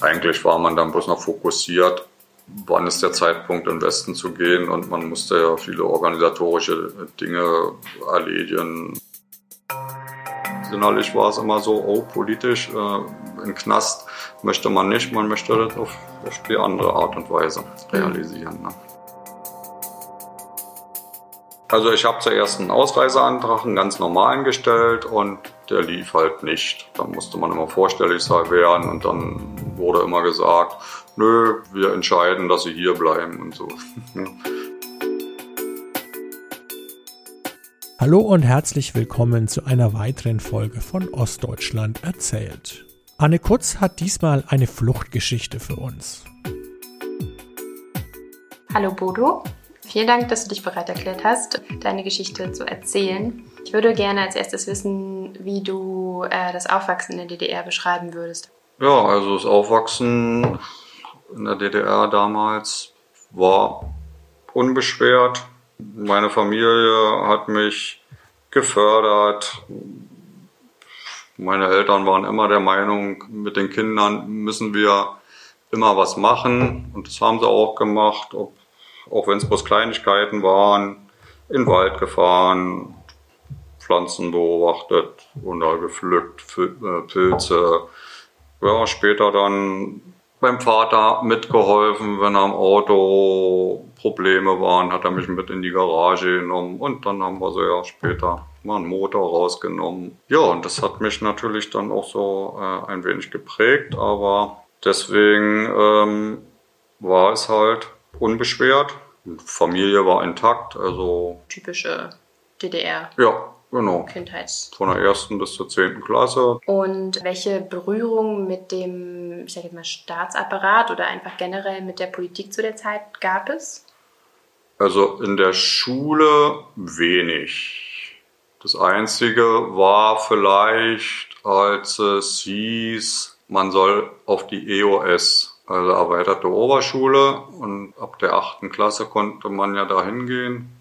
eigentlich war man dann bloß noch fokussiert, wann ist der Zeitpunkt, in den Westen zu gehen und man musste ja viele organisatorische Dinge erledigen. Innerlich war es immer so, oh, politisch, äh, im Knast möchte man nicht, man möchte das auf, auf die andere Art und Weise realisieren. Ne? Also ich habe zuerst einen Ausreiseantrag, einen ganz normalen gestellt und der lief halt nicht. Da musste man immer vorstellig sein werden und dann wurde immer gesagt, nö, wir entscheiden, dass sie hier bleiben und so. Hallo und herzlich willkommen zu einer weiteren Folge von Ostdeutschland erzählt. Anne Kutz hat diesmal eine Fluchtgeschichte für uns. Hallo Bodo, Vielen Dank, dass du dich bereit erklärt hast, deine Geschichte zu erzählen. Ich würde gerne als erstes wissen, wie du äh, das Aufwachsen in der DDR beschreiben würdest. Ja, also das Aufwachsen in der DDR damals war unbeschwert. Meine Familie hat mich gefördert. Meine Eltern waren immer der Meinung, mit den Kindern müssen wir immer was machen. Und das haben sie auch gemacht, ob auch wenn es bloß Kleinigkeiten waren, in den Wald gefahren, Pflanzen beobachtet und da gepflückt, äh, Pilze. Ja, später dann beim Vater mitgeholfen, wenn am Auto Probleme waren, hat er mich mit in die Garage genommen und dann haben wir so ja später mal einen Motor rausgenommen. Ja, und das hat mich natürlich dann auch so äh, ein wenig geprägt, aber deswegen ähm, war es halt unbeschwert. Familie war intakt, also. Typische DDR. Ja, genau. Kindheits. Von der ersten bis zur zehnten Klasse. Und welche Berührung mit dem, ich sage jetzt mal, Staatsapparat oder einfach generell mit der Politik zu der Zeit gab es? Also in der Schule wenig. Das Einzige war vielleicht, als es hieß, man soll auf die EOS also erweiterte Oberschule und ab der achten Klasse konnte man ja da hingehen.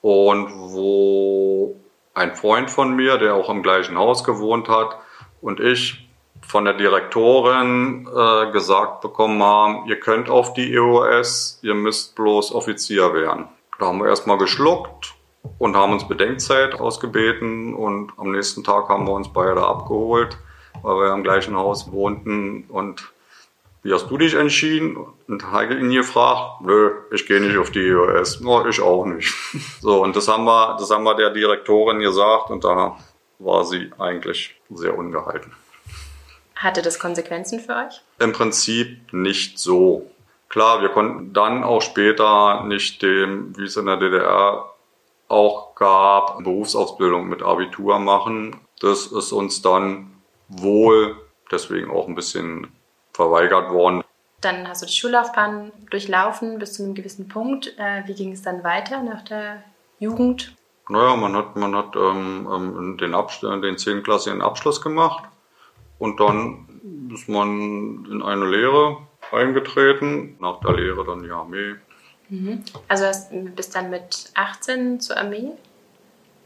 Und wo ein Freund von mir, der auch im gleichen Haus gewohnt hat, und ich von der Direktorin äh, gesagt bekommen haben, ihr könnt auf die EOS, ihr müsst bloß Offizier werden. Da haben wir erstmal geschluckt und haben uns Bedenkzeit ausgebeten und am nächsten Tag haben wir uns beide abgeholt, weil wir im gleichen Haus wohnten und wie hast du dich entschieden? Und Heike ihn gefragt, nö, ich gehe nicht auf die EOS. No, ich auch nicht. So, und das haben wir, das haben wir der Direktorin gesagt und da war sie eigentlich sehr ungehalten. Hatte das Konsequenzen für euch? Im Prinzip nicht so. Klar, wir konnten dann auch später nicht dem, wie es in der DDR auch gab, Berufsausbildung mit Abitur machen. Das ist uns dann wohl deswegen auch ein bisschen verweigert worden. Dann hast du die Schullaufbahn durchlaufen bis zu einem gewissen Punkt. Äh, wie ging es dann weiter nach der Jugend? Naja, man hat, man hat ähm, ähm den, Abschluss, den 10. Klasse den Abschluss gemacht und dann ist man in eine Lehre eingetreten. Nach der Lehre dann die Armee. Mhm. Also du bist dann mit 18 zur Armee?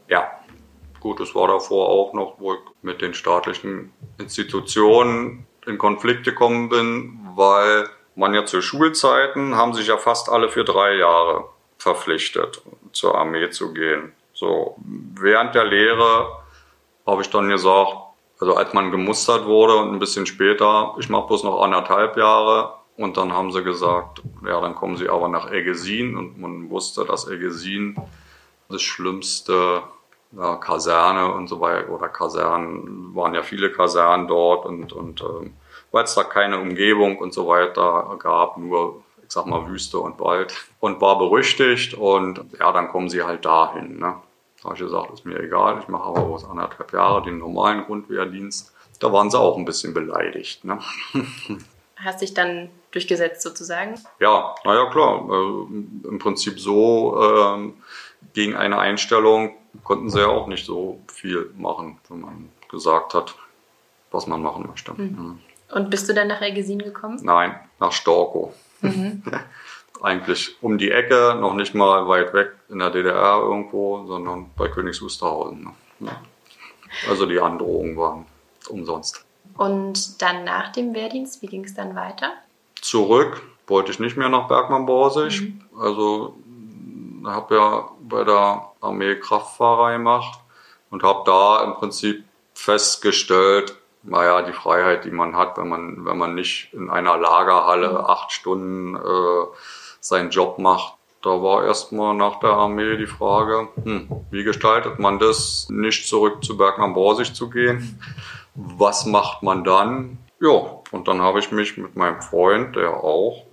Ja. Gut, es war davor auch noch, wo ich mit den staatlichen Institutionen in Konflikt gekommen bin, weil man ja zu Schulzeiten haben sich ja fast alle für drei Jahre verpflichtet, zur Armee zu gehen. So, während der Lehre habe ich dann gesagt, also als man gemustert wurde und ein bisschen später, ich mache bloß noch anderthalb Jahre und dann haben sie gesagt, ja, dann kommen sie aber nach Egesin und man wusste, dass Egesin das schlimmste ja, Kaserne und so weiter oder Kasernen, waren ja viele Kasernen dort und, und ähm, weil es da keine Umgebung und so weiter gab, nur ich sag mal Wüste und Wald und war berüchtigt und ja, dann kommen sie halt dahin. Ne? Da habe ich gesagt, ist mir egal, ich mache aber bloß anderthalb Jahre den normalen Grundwehrdienst. Da waren sie auch ein bisschen beleidigt. Ne? Hast dich dann durchgesetzt sozusagen? Ja, naja klar. Äh, Im Prinzip so äh, gegen eine Einstellung konnten sie ja auch nicht so viel machen, wenn man gesagt hat, was man machen möchte. Mhm. Und bist du dann nach Ergesin gekommen? Nein, nach Storkow. Mhm. Eigentlich um die Ecke, noch nicht mal weit weg in der DDR irgendwo, sondern bei Königs Wusterhausen. Ne? Also die Androhungen waren umsonst. Und dann nach dem Wehrdienst, wie ging es dann weiter? Zurück wollte ich nicht mehr nach Bergmann-Borsig. Mhm. Also habe ja bei der Armee Kraftfahrer gemacht und habe da im Prinzip festgestellt, naja, die Freiheit, die man hat, wenn man, wenn man nicht in einer Lagerhalle mhm. acht Stunden äh, seinen Job macht. Da war erstmal nach der Armee die Frage, hm, wie gestaltet man das, nicht zurück zu Bergmann-Borsig zu gehen? Was macht man dann? Ja, und dann habe ich mich mit meinem Freund, der auch,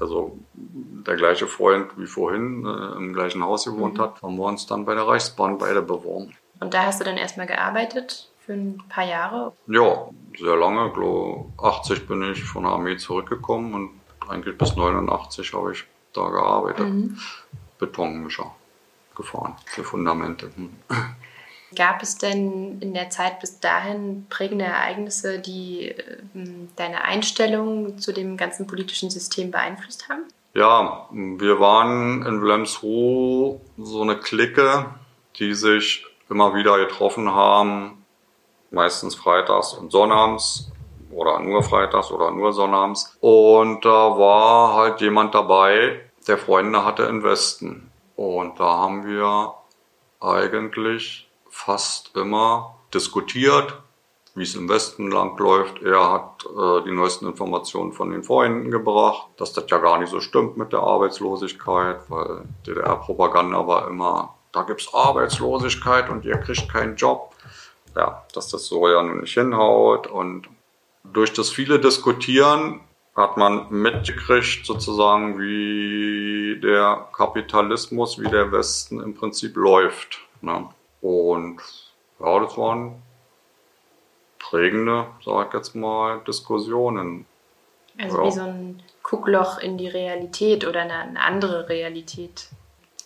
also der gleiche Freund wie vorhin, äh, im gleichen Haus gewohnt mhm. hat, haben wir uns dann bei der Reichsbahn beide beworben. Und da hast du dann erstmal gearbeitet? für ein paar Jahre? Ja, sehr lange. Glaube 80 bin ich von der Armee zurückgekommen und eigentlich bis 89 habe ich da gearbeitet. Mhm. Betonmischer gefahren für Fundamente. Gab es denn in der Zeit bis dahin prägende Ereignisse, die äh, deine Einstellung zu dem ganzen politischen System beeinflusst haben? Ja, wir waren in Wilhelmsruhe so eine Clique, die sich immer wieder getroffen haben, meistens freitags und sonnabends oder nur freitags oder nur sonnabends. Und da war halt jemand dabei, der Freunde hatte in Westen. Und da haben wir eigentlich fast immer diskutiert, wie es im Westen langläuft. Er hat äh, die neuesten Informationen von den Freunden gebracht, dass das ja gar nicht so stimmt mit der Arbeitslosigkeit, weil DDR-Propaganda war immer, da gibt's Arbeitslosigkeit und ihr kriegt keinen Job ja, dass das so ja nun nicht hinhaut. Und durch das viele Diskutieren hat man mitgekriegt, sozusagen, wie der Kapitalismus, wie der Westen im Prinzip läuft. Ne? Und ja, das waren prägende, sag ich jetzt mal, Diskussionen. Also ja. wie so ein Guckloch in die Realität oder eine andere Realität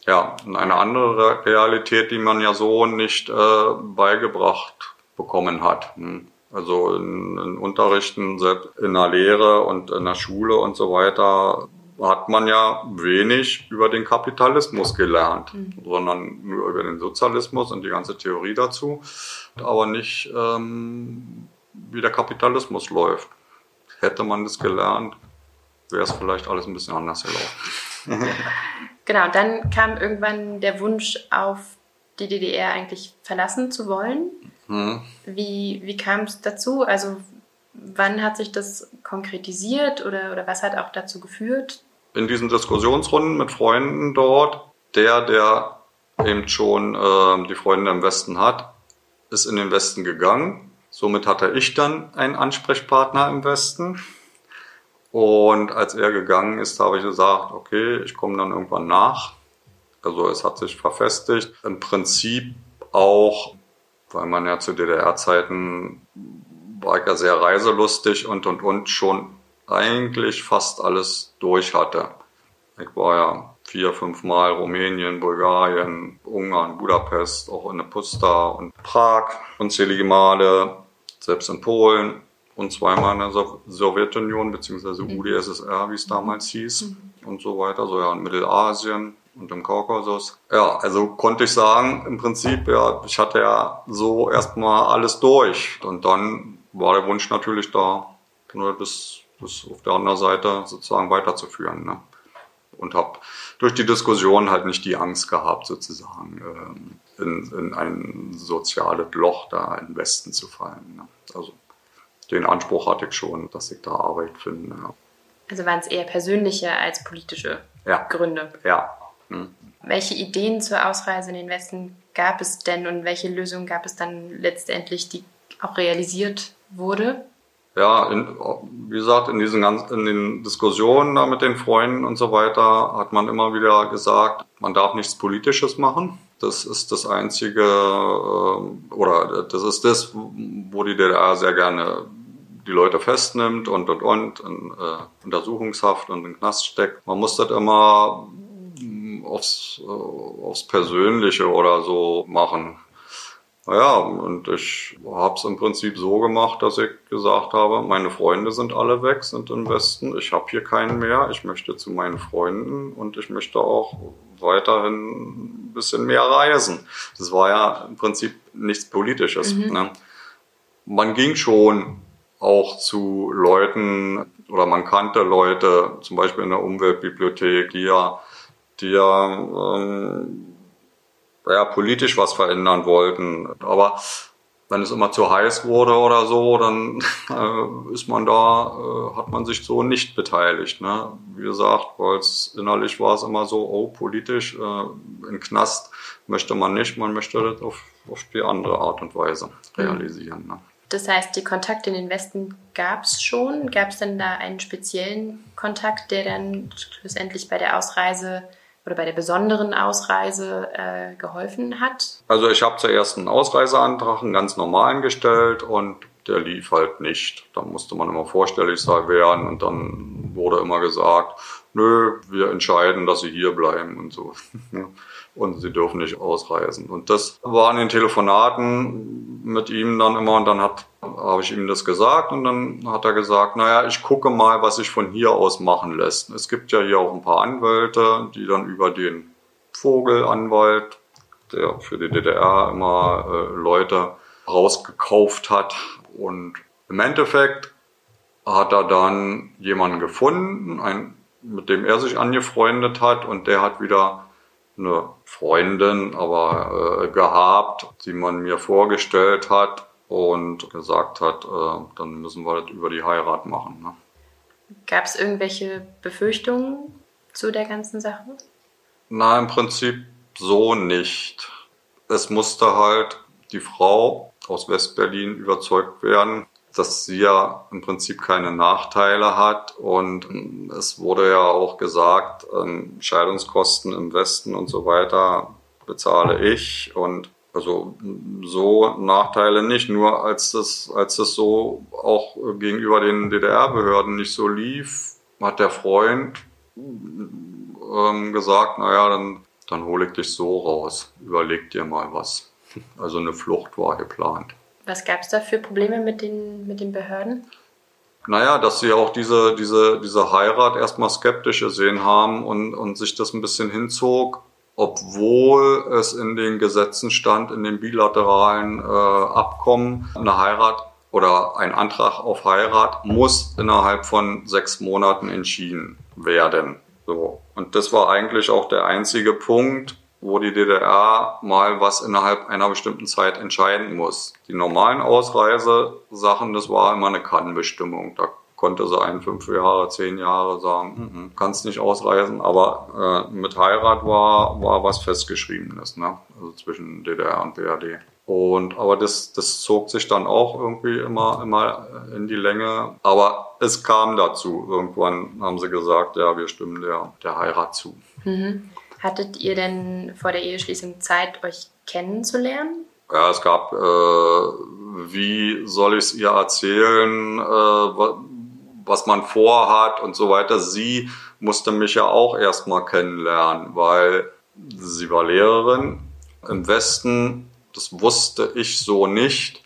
ja, eine andere Realität, die man ja so nicht äh, beigebracht bekommen hat. Hm. Also in, in Unterrichten, in der Lehre und in der Schule und so weiter hat man ja wenig über den Kapitalismus gelernt, mhm. sondern nur über den Sozialismus und die ganze Theorie dazu, aber nicht, ähm, wie der Kapitalismus läuft. Hätte man das gelernt, wäre es vielleicht alles ein bisschen anders gelaufen. Genau, dann kam irgendwann der Wunsch auf, die DDR eigentlich verlassen zu wollen. Mhm. Wie, wie kam es dazu? Also wann hat sich das konkretisiert oder, oder was hat auch dazu geführt? In diesen Diskussionsrunden mit Freunden dort, der, der eben schon äh, die Freunde im Westen hat, ist in den Westen gegangen. Somit hatte ich dann einen Ansprechpartner im Westen. Und als er gegangen ist, habe ich gesagt, okay, ich komme dann irgendwann nach. Also es hat sich verfestigt. Im Prinzip auch, weil man ja zu DDR-Zeiten war ich ja sehr reiselustig und und und schon eigentlich fast alles durch hatte. Ich war ja vier, fünf Mal Rumänien, Bulgarien, Ungarn, Budapest, auch in Pusta und Prag, unzählige Male, selbst in Polen und zweimal in der Sowjetunion bzw. Mhm. UdSSR, wie es damals hieß mhm. und so weiter, so ja in Mittelasien und im Kaukasus. Ja, also konnte ich sagen, im Prinzip, ja, ich hatte ja so erstmal alles durch und dann war der Wunsch natürlich da, nur das, das auf der anderen Seite sozusagen weiterzuführen. Ne? Und habe durch die Diskussion halt nicht die Angst gehabt, sozusagen ähm, in, in ein soziales Loch da im Westen zu fallen. Ne? Also den Anspruch hatte ich schon, dass ich da Arbeit finde. Ja. Also waren es eher persönliche als politische ja. Gründe? Ja. Hm. Welche Ideen zur Ausreise in den Westen gab es denn und welche Lösungen gab es dann letztendlich, die auch realisiert wurde? Ja, in, wie gesagt, in diesen ganzen, in den Diskussionen da mit den Freunden und so weiter hat man immer wieder gesagt, man darf nichts Politisches machen. Das ist das einzige, äh, oder das ist das, wo die DDR sehr gerne die Leute festnimmt und und und in äh, Untersuchungshaft und in Knast steckt. Man muss das immer mm, aufs, äh, aufs Persönliche oder so machen. Naja, und ich habe es im Prinzip so gemacht, dass ich gesagt habe, meine Freunde sind alle weg, sind im Westen, ich habe hier keinen mehr, ich möchte zu meinen Freunden und ich möchte auch weiterhin ein bisschen mehr reisen. Das war ja im Prinzip nichts Politisches. Mhm. Ne? Man ging schon auch zu Leuten oder man kannte Leute, zum Beispiel in der Umweltbibliothek, die ja, die ja, ähm, ja politisch was verändern wollten. Aber wenn es immer zu heiß wurde oder so, dann äh, ist man da, äh, hat man sich so nicht beteiligt. Ne? Wie gesagt, weil es innerlich war es immer so, oh, politisch, äh, in Knast möchte man nicht, man möchte das auf, auf die andere Art und Weise realisieren. Ne? Das heißt, die Kontakte in den Westen gab es schon. Gab es denn da einen speziellen Kontakt, der dann schlussendlich bei der Ausreise oder bei der besonderen Ausreise äh, geholfen hat? Also ich habe zuerst einen Ausreiseantrag, einen ganz normalen gestellt und der lief halt nicht. Da musste man immer vorstellig sein werden und dann wurde immer gesagt, nö, wir entscheiden, dass sie hier bleiben und so. und sie dürfen nicht ausreisen. Und das war in den Telefonaten mit ihm dann immer und dann hat habe ich ihm das gesagt und dann hat er gesagt, naja, ich gucke mal, was sich von hier aus machen lässt. Es gibt ja hier auch ein paar Anwälte, die dann über den Vogelanwalt, der für die DDR immer äh, Leute rausgekauft hat. Und im Endeffekt hat er dann jemanden gefunden, ein, mit dem er sich angefreundet hat und der hat wieder eine Freundin aber äh, gehabt, die man mir vorgestellt hat und gesagt hat, äh, dann müssen wir das über die Heirat machen. Ne? Gab es irgendwelche Befürchtungen zu der ganzen Sache? Na, im Prinzip so nicht. Es musste halt die Frau aus Westberlin überzeugt werden, dass sie ja im Prinzip keine Nachteile hat. Und es wurde ja auch gesagt, ähm, Scheidungskosten im Westen und so weiter bezahle ich. Und also so Nachteile nicht, nur als das, als das so auch gegenüber den DDR-Behörden nicht so lief, hat der Freund ähm, gesagt, naja, dann, dann hole ich dich so raus, überleg dir mal was. Also eine Flucht war geplant. Was gab es da für Probleme mit den, mit den Behörden? Naja, dass sie auch diese, diese, diese Heirat erstmal skeptisch gesehen haben und, und sich das ein bisschen hinzog, obwohl es in den Gesetzen stand, in den bilateralen äh, Abkommen, eine Heirat oder ein Antrag auf Heirat muss innerhalb von sechs Monaten entschieden werden. So. Und das war eigentlich auch der einzige Punkt, wo die DDR mal was innerhalb einer bestimmten Zeit entscheiden muss. Die normalen Ausreisesachen, das war immer eine Kannbestimmung. Da konnte sie ein, fünf Jahre, zehn Jahre sagen, mhm. kannst nicht ausreisen, aber äh, mit Heirat war, war was Festgeschriebenes, ne? also zwischen DDR und BRD. Und, aber das, das zog sich dann auch irgendwie immer, immer in die Länge. Aber es kam dazu. Irgendwann haben sie gesagt, ja, wir stimmen der, der Heirat zu. Mhm. Hattet ihr denn vor der Eheschließung Zeit, euch kennenzulernen? Ja, es gab, äh, wie soll ich es ihr erzählen, äh, was man vorhat und so weiter. Sie musste mich ja auch erstmal kennenlernen, weil sie war Lehrerin im Westen. Das wusste ich so nicht.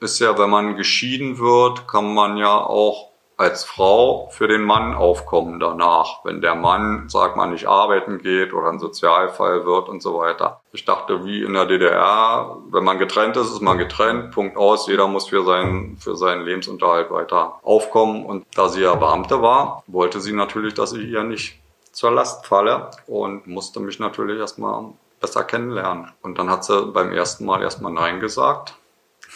Ist ja, wenn man geschieden wird, kann man ja auch als Frau für den Mann aufkommen danach, wenn der Mann, sag mal, nicht arbeiten geht oder ein Sozialfall wird und so weiter. Ich dachte, wie in der DDR, wenn man getrennt ist, ist man getrennt, Punkt aus, jeder muss für seinen, für seinen Lebensunterhalt weiter aufkommen. Und da sie ja Beamte war, wollte sie natürlich, dass ich ihr nicht zur Last falle und musste mich natürlich erstmal besser kennenlernen. Und dann hat sie beim ersten Mal erstmal Nein gesagt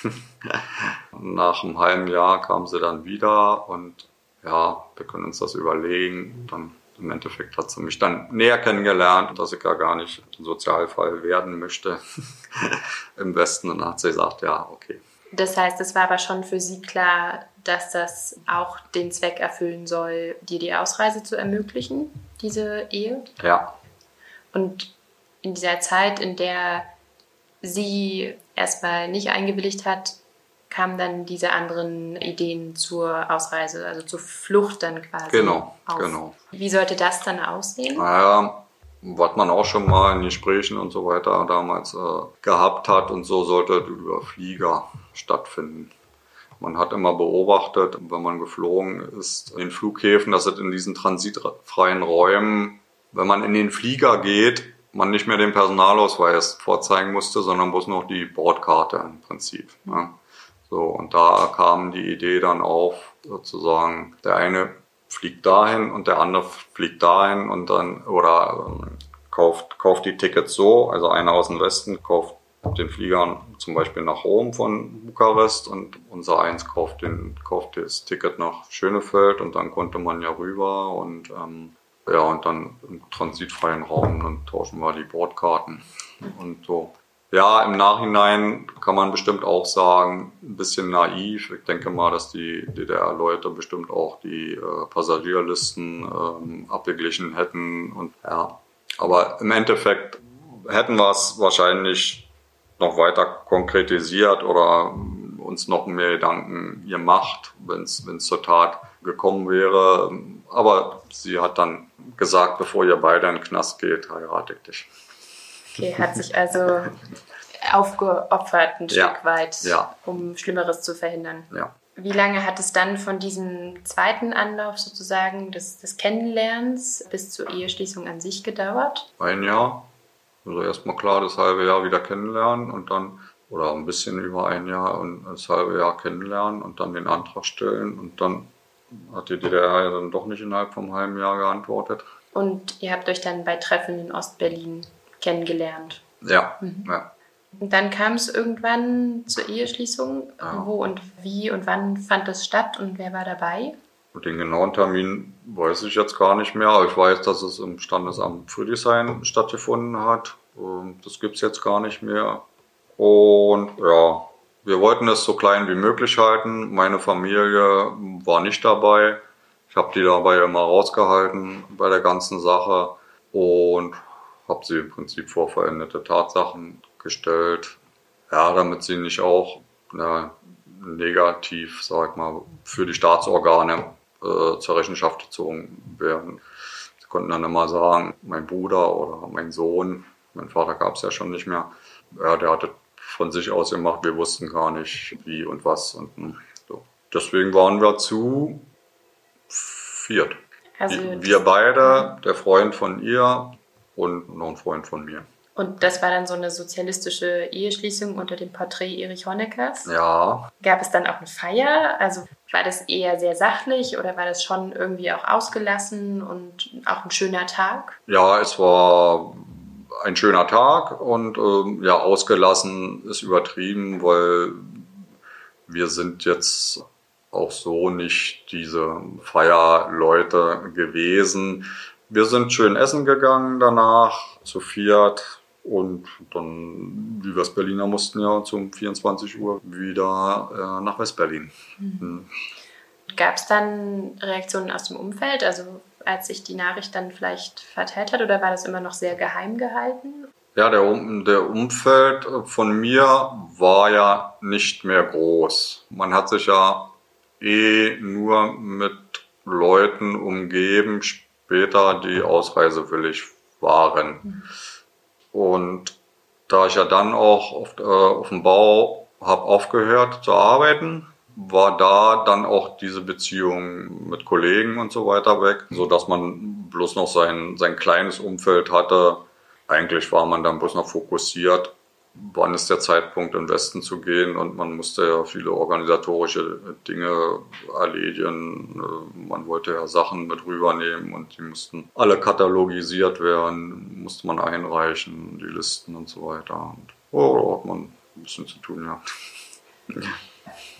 Nach einem halben Jahr kam sie dann wieder und ja, wir können uns das überlegen. Dann im Endeffekt hat sie mich dann näher kennengelernt, dass ich ja gar nicht ein Sozialfall werden möchte im Westen. Und dann hat sie gesagt, ja, okay. Das heißt, es war aber schon für Sie klar, dass das auch den Zweck erfüllen soll, dir die Ausreise zu ermöglichen, diese Ehe? Ja. Und in dieser Zeit, in der sie erstmal nicht eingewilligt hat, kamen dann diese anderen Ideen zur Ausreise, also zur Flucht dann quasi. Genau, auf. genau. Wie sollte das dann aussehen? Naja, was man auch schon mal in Gesprächen und so weiter damals äh, gehabt hat und so sollte über Flieger stattfinden. Man hat immer beobachtet, wenn man geflogen ist, in den Flughäfen, dass es in diesen transitfreien Räumen, wenn man in den Flieger geht, man nicht mehr den Personalausweis vorzeigen musste, sondern bloß noch die Bordkarte im Prinzip. Ne? So, und da kam die Idee dann auf, sozusagen, der eine fliegt dahin und der andere fliegt dahin und dann, oder ähm, kauft, kauft die Tickets so, also einer aus dem Westen kauft den Flieger zum Beispiel nach Rom von Bukarest und unser eins kauft, den, kauft das Ticket nach Schönefeld und dann konnte man ja rüber und ähm, ja, und dann im transitfreien Raum, dann tauschen wir die Bordkarten und so. Ja, im Nachhinein kann man bestimmt auch sagen, ein bisschen naiv. Ich denke mal, dass die DDR-Leute bestimmt auch die äh, Passagierlisten ähm, abgeglichen hätten und ja. Aber im Endeffekt hätten wir es wahrscheinlich noch weiter konkretisiert oder uns noch mehr Gedanken gemacht, wenn es zur Tat gekommen wäre. Aber sie hat dann gesagt, bevor ihr beide in den Knast geht, heirate ich dich. Okay, hat sich also aufgeopfert ein Ja. Stück weit, Ja. um Schlimmeres zu verhindern. Ja. Wie lange hat es dann von diesem zweiten Anlauf sozusagen des, des Kennenlernens bis zur Eheschließung an sich gedauert? Ein Jahr. Also erstmal klar das halbe Jahr wieder kennenlernen und dann, oder ein bisschen über ein Jahr und das halbe Jahr kennenlernen und dann den Antrag stellen und dann hat die DDR ja dann doch nicht innerhalb vom halben Jahr geantwortet. Und ihr habt euch dann bei Treffen in Ostberlin kennengelernt. Ja, ja. Und dann kam es irgendwann zur Eheschließung. Ja. Wo und wie und wann fand das statt und wer war dabei? Den genauen Termin weiß ich jetzt gar nicht mehr, ich weiß, dass es im Standesamt Friedrichshain stattgefunden hat. Ähm, Das gibt's jetzt gar nicht mehr. Und ja, wir wollten es so klein wie möglich halten. Meine Familie war nicht dabei. Ich habe die dabei immer rausgehalten bei der ganzen Sache und habe sie im Prinzip vor veränderte Tatsachen gestellt. Ja, damit sie nicht auch ja, negativ, sag mal, für die Staatsorgane äh, zur Rechenschaft gezogen werden. Sie konnten dann immer sagen, mein Bruder oder mein Sohn, mein Vater gab es ja schon nicht mehr, ja, der hatte von sich aus gemacht, wir wussten gar nicht wie und was und hm, so. Deswegen waren wir zu viert. Also wir beide, der Freund von ihr und noch ein Freund von mir. Und das war dann so eine sozialistische Eheschließung unter dem Porträt Erich Honeckers. Ja, Gab es dann auch eine Feier? Also war das eher sehr sachlich oder war das schon irgendwie auch ausgelassen und auch ein schöner Tag? Ja, es war ein schöner Tag und ähm, ja, ausgelassen ist übertrieben, weil wir sind jetzt auch so nicht diese Feierleute gewesen. Wir sind schön essen gegangen danach, zu viert. Und dann die Westberliner mussten ja zum 24 Uhr wieder äh, nach Westberlin. Mhm. Gab es dann Reaktionen aus dem Umfeld, also als sich die Nachricht dann vielleicht verteilt hat, oder war das immer noch sehr geheim gehalten? Ja, der, Um- der Umfeld von mir war ja nicht mehr groß. Man hat sich ja eh nur mit Leuten umgeben, später, die ausreisewillig waren. Und da ich ja dann auch auf, äh, auf dem Bau habe aufgehört zu arbeiten, war da dann auch diese Beziehung mit Kollegen und so weiter weg, so dass man bloß noch sein, sein kleines Umfeld hatte. Eigentlich war man dann bloß noch fokussiert, wann ist der Zeitpunkt, in Westen zu gehen und man musste ja viele organisatorische Dinge erledigen. Äh, Man wollte ja Sachen mit rübernehmen und die mussten alle katalogisiert werden, musste man einreichen, die Listen und so weiter. Und oh, da hat man ein bisschen zu tun, ja.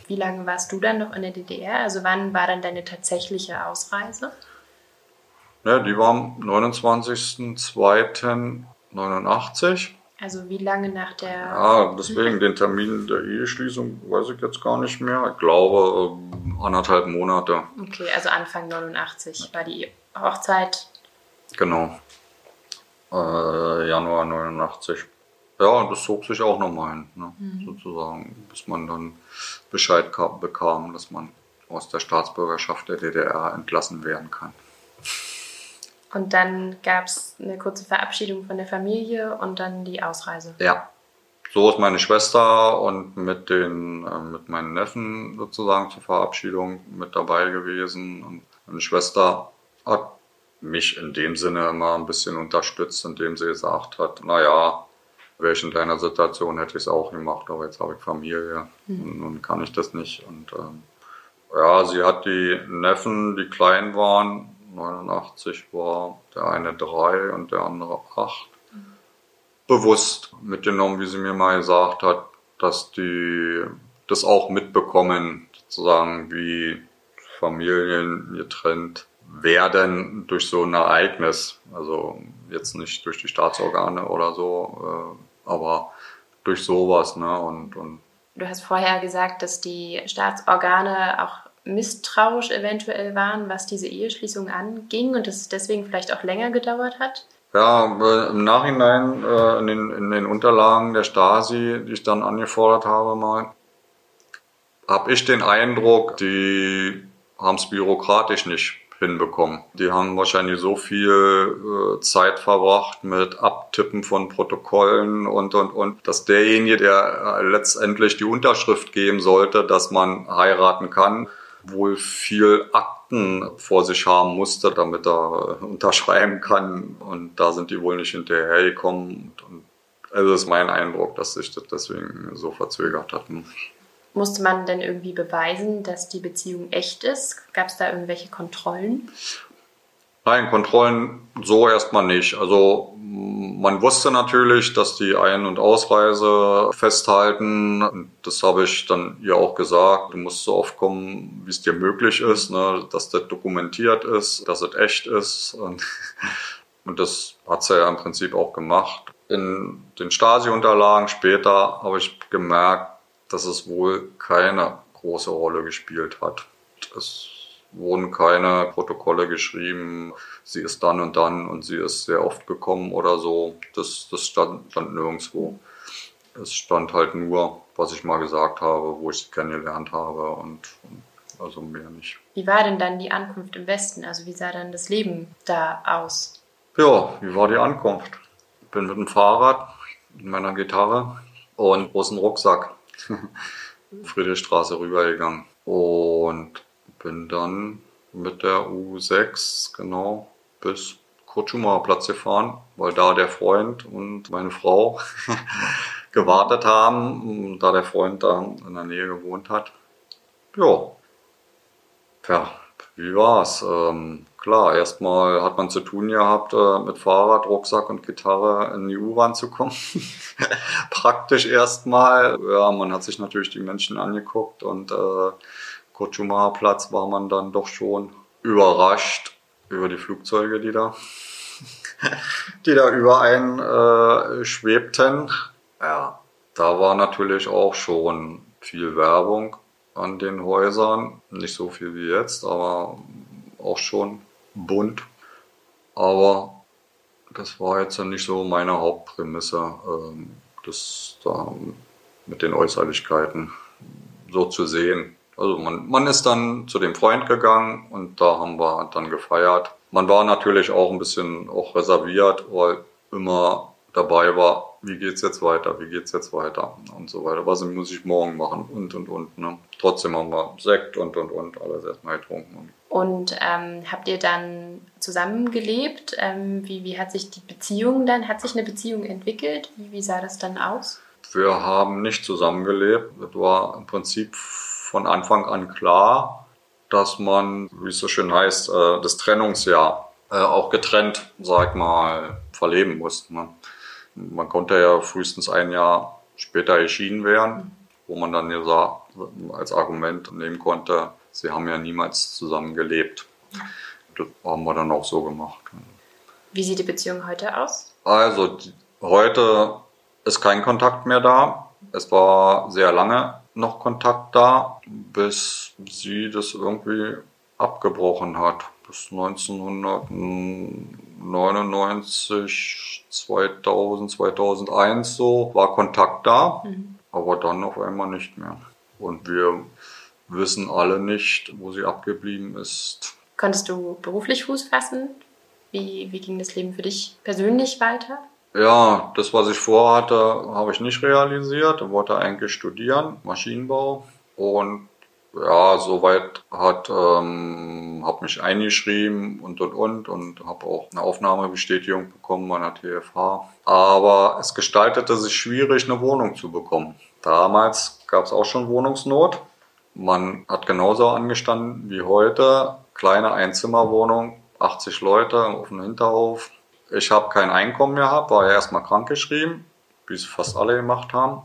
Wie lange warst du dann noch in der DDR? Also wann war dann deine tatsächliche Ausreise? Ja, die war am 29.02.89. Also wie lange nach der... Ja, deswegen den Termin der Eheschließung weiß ich jetzt gar nicht mehr. Ich glaube ähm, anderthalb Monate. Okay, also Anfang 89 war die Hochzeit. Genau. Äh, Januar 89. Ja, und das zog sich auch nochmal hin, ne, sozusagen, bis man dann Bescheid kam, bekam, dass man aus der Staatsbürgerschaft der DDR entlassen werden kann. Und dann gab es eine kurze Verabschiedung von der Familie und dann die Ausreise. Ja. So ist meine Schwester und mit den, äh, mit meinen Neffen sozusagen zur Verabschiedung mit dabei gewesen. Und meine Schwester hat mich in dem Sinne immer ein bisschen unterstützt, indem sie gesagt hat, naja, Wäre ich in deiner Situation, hätte ich es auch gemacht, aber jetzt habe ich Familie mhm. und nun kann ich das nicht. Und ähm, ja, sie hat die Neffen, die klein waren, 89 war der eine drei und der andere acht, mhm. bewusst mitgenommen, wie sie mir mal gesagt hat, dass die das auch mitbekommen, sozusagen wie Familien getrennt werden durch so ein Ereignis. Also jetzt nicht durch die Staatsorgane oder so, äh, aber durch sowas. Ne? Und, und du hast vorher gesagt, dass die Staatsorgane auch misstrauisch eventuell waren, was diese Eheschließung anging und dass es deswegen vielleicht auch länger gedauert hat. Ja, äh, im Nachhinein äh, in, den, in den Unterlagen der Stasi, die ich dann angefordert habe, mal, habe ich den Eindruck, die haben es bürokratisch nicht hinbekommen. Die haben wahrscheinlich so viel äh, Zeit verbracht mit Abtippen von Protokollen und, und, und, dass derjenige, der äh, letztendlich die Unterschrift geben sollte, dass man heiraten kann, wohl viel Akten vor sich haben musste, damit er unterschreiben kann. Und da sind die wohl nicht hinterhergekommen. Und, also ist mein Eindruck, dass sich das deswegen so verzögert hat. Musste man denn irgendwie beweisen, dass die Beziehung echt ist? Gab es da irgendwelche Kontrollen? Nein, Kontrollen so erstmal nicht. Also man wusste natürlich, dass die Ein- und Ausreise festhalten. Das habe ich dann ihr auch gesagt. Du musst so oft kommen, wie es dir möglich ist, ne? dass das dokumentiert ist, dass es echt ist. Und, und das hat sie ja im Prinzip auch gemacht. In den Stasi-Unterlagen später habe ich gemerkt, dass es wohl keine große Rolle gespielt hat. Es wurden keine Protokolle geschrieben, sie ist dann und dann und sie ist sehr oft gekommen oder so. Das, das stand, stand nirgendwo. Es stand halt nur, was ich mal gesagt habe, wo ich sie kennengelernt habe und, und also mehr nicht. Wie war denn dann die Ankunft im Westen? Also wie sah dann das Leben da aus? Ja, wie war die Ankunft? Ich bin mit dem Fahrrad, mit meiner Gitarre und großen Rucksack Friedrichstraße rübergegangen. Und bin dann mit der U6 genau bis Kurt Platz gefahren, weil da der Freund und meine Frau gewartet haben, da der Freund da in der Nähe gewohnt hat. Ja. Ja, wie war's? Ähm, klar, erstmal hat man zu tun gehabt, äh, mit Fahrrad, Rucksack und Gitarre in die U-Bahn zu kommen. Praktisch erstmal. Ja, man hat sich natürlich die Menschen angeguckt und äh, Kurt Platz war man dann doch schon überrascht über die Flugzeuge, die da, die da über einen äh, schwebten. Ja, da war natürlich auch schon viel Werbung an den Häusern. Nicht so viel wie jetzt, aber auch schon bunt. Aber das war jetzt nicht so meine Hauptprämisse, ähm, das da mit den Äußerlichkeiten so zu sehen. Also man, man ist dann zu dem Freund gegangen und da haben wir dann gefeiert. Man war natürlich auch ein bisschen auch reserviert, weil immer dabei war, wie geht's jetzt weiter, wie geht's jetzt weiter und so weiter. Was muss ich morgen machen und und und. Ne? Trotzdem haben wir Sekt und und und alles erstmal getrunken. Und ähm, habt ihr dann zusammengelebt? Ähm, wie, wie hat sich die Beziehung dann, hat sich eine Beziehung entwickelt? Wie, wie sah das dann aus? Wir haben nicht zusammengelebt. Das war im Prinzip von Anfang an klar, dass man, wie es so schön heißt, äh, das Trennungsjahr äh, auch getrennt, sag mal, verleben muss. Ne? Man konnte ja frühestens ein Jahr später erschienen werden, wo man dann ja als Argument nehmen konnte, sie haben ja niemals zusammen gelebt. Das haben wir dann auch so gemacht. Wie sieht die Beziehung heute aus? Also heute ist kein Kontakt mehr da. Es war sehr lange noch Kontakt da, bis sie das irgendwie abgebrochen hat. Bis 1999, 2000, 2001 so war Kontakt da, mhm. aber dann auf einmal nicht mehr. Und wir wissen alle nicht, wo sie abgeblieben ist. Konntest du beruflich Fuß fassen? Wie, wie ging das Leben für dich persönlich weiter? Ja, das, was ich vorhatte, habe ich nicht realisiert. Ich wollte eigentlich studieren, Maschinenbau. Und ja, soweit hat ähm, habe mich eingeschrieben und und und und habe auch eine Aufnahmebestätigung bekommen bei der TFH. Aber es gestaltete sich schwierig, eine Wohnung zu bekommen. Damals gab es auch schon Wohnungsnot. Man hat genauso angestanden wie heute. Kleine Einzimmerwohnung, 80 Leute auf dem Hinterhof. Ich habe kein Einkommen gehabt, war ja erstmal krankgeschrieben, wie es fast alle gemacht haben.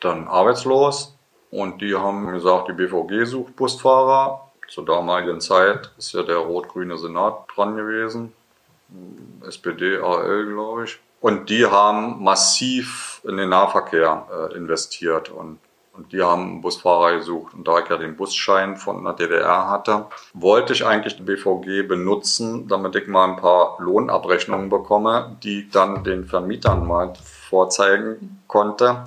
Dann arbeitslos, und die haben gesagt, die BVG sucht Busfahrer. Zur damaligen Zeit ist ja der rot-grüne Senat dran gewesen. SPD, AL, glaube ich. Und die haben massiv in den Nahverkehr äh, investiert und, und die haben einen Busfahrer gesucht. Und da ich ja den Busschein von der DDR hatte, wollte ich eigentlich die BVG benutzen, damit ich mal ein paar Lohnabrechnungen bekomme, die dann den Vermietern mal vorzeigen konnte,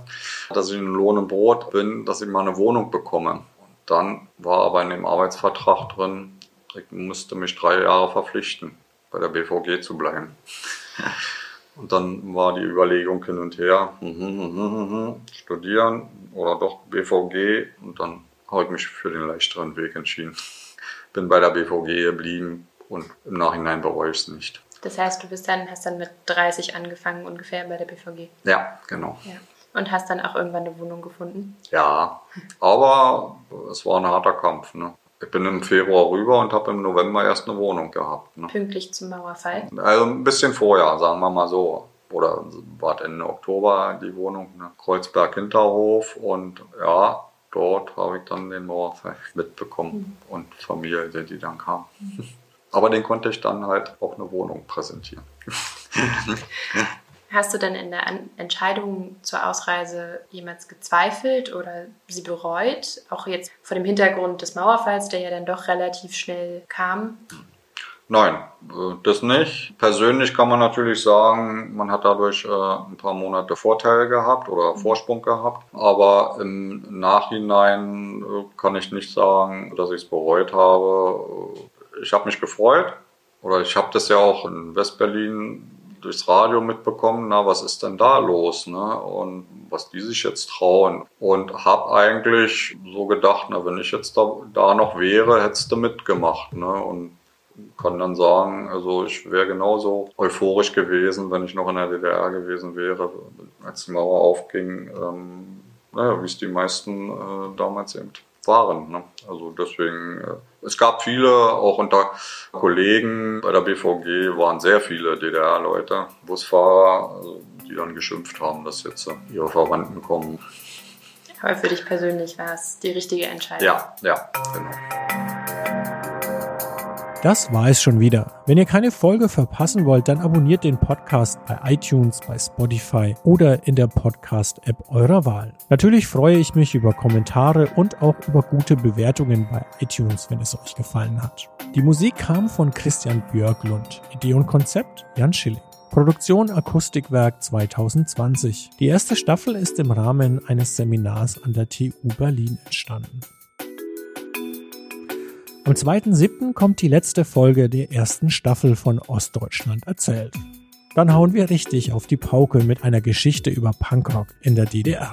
dass ich in Lohn und Brot bin, dass ich mal eine Wohnung bekomme. Und dann war aber in dem Arbeitsvertrag drin, ich musste mich drei Jahre verpflichten, bei der BVG zu bleiben. Und dann war die Überlegung hin und her, mhm, mhm, mhm, studieren oder doch BVG. Und dann habe ich mich für den leichteren Weg entschieden. Bin bei der BVG geblieben und im Nachhinein bereue ich es nicht. Das heißt, du bist dann, hast dann mit 30 angefangen ungefähr bei der BVG. Ja, genau. Ja. Und hast dann auch irgendwann eine Wohnung gefunden? Ja, aber es war ein harter Kampf. Ne? Ich bin im Februar rüber und habe im November erst eine Wohnung gehabt. Ne? Pünktlich zum Mauerfall? Also ein bisschen vorher, sagen wir mal so. Oder war Ende Oktober die Wohnung, ne? Kreuzberg Hinterhof und ja, dort habe ich dann den Mauerfall mitbekommen mhm. und Familie, die dann kam. Mhm. Aber den konnte ich dann halt auch eine Wohnung präsentieren. Hast du denn in der Entscheidung zur Ausreise jemals gezweifelt oder sie bereut? Auch jetzt vor dem Hintergrund des Mauerfalls, der ja dann doch relativ schnell kam? Nein, äh, das nicht. Persönlich kann man natürlich sagen, man hat dadurch äh, ein paar Monate Vorteile gehabt oder mhm. Vorsprung gehabt. Aber im Nachhinein äh, kann ich nicht sagen, dass ich es bereut habe ich habe mich gefreut. Oder ich habe das ja auch in Westberlin durchs Radio mitbekommen, na, was ist denn da los, ne? Und was die sich jetzt trauen. Und habe eigentlich so gedacht, na, wenn ich jetzt da, da noch wäre, hättest du mitgemacht, ne? Und kann dann sagen, also ich wäre genauso euphorisch gewesen, wenn ich noch in der DDR gewesen wäre, als die Mauer aufging, ähm, naja, wie es die meisten äh, damals eben waren. Ne? Also deswegen, äh, es gab viele, auch unter Kollegen bei der BVG waren sehr viele DDR-Leute, Busfahrer, also, die dann geschimpft haben, dass jetzt ihre Verwandten kommen. Aber für dich persönlich war es die richtige Entscheidung. Ja, ja, genau. Das war es schon wieder. Wenn ihr keine Folge verpassen wollt, dann abonniert den Podcast bei iTunes, bei Spotify oder in der Podcast-App eurer Wahl. Natürlich freue ich mich über Kommentare und auch über gute Bewertungen bei iTunes, wenn es euch gefallen hat. Die Musik kam von Christian Björklund. Idee und Konzept Jan Schilling. Produktion Akustikwerk 2020. Die erste Staffel ist im Rahmen eines Seminars an der TU Berlin entstanden. Am 2.7. kommt die letzte Folge der ersten Staffel von Ostdeutschland erzählt. Dann hauen wir richtig auf die Pauke mit einer Geschichte über Punkrock in der DDR.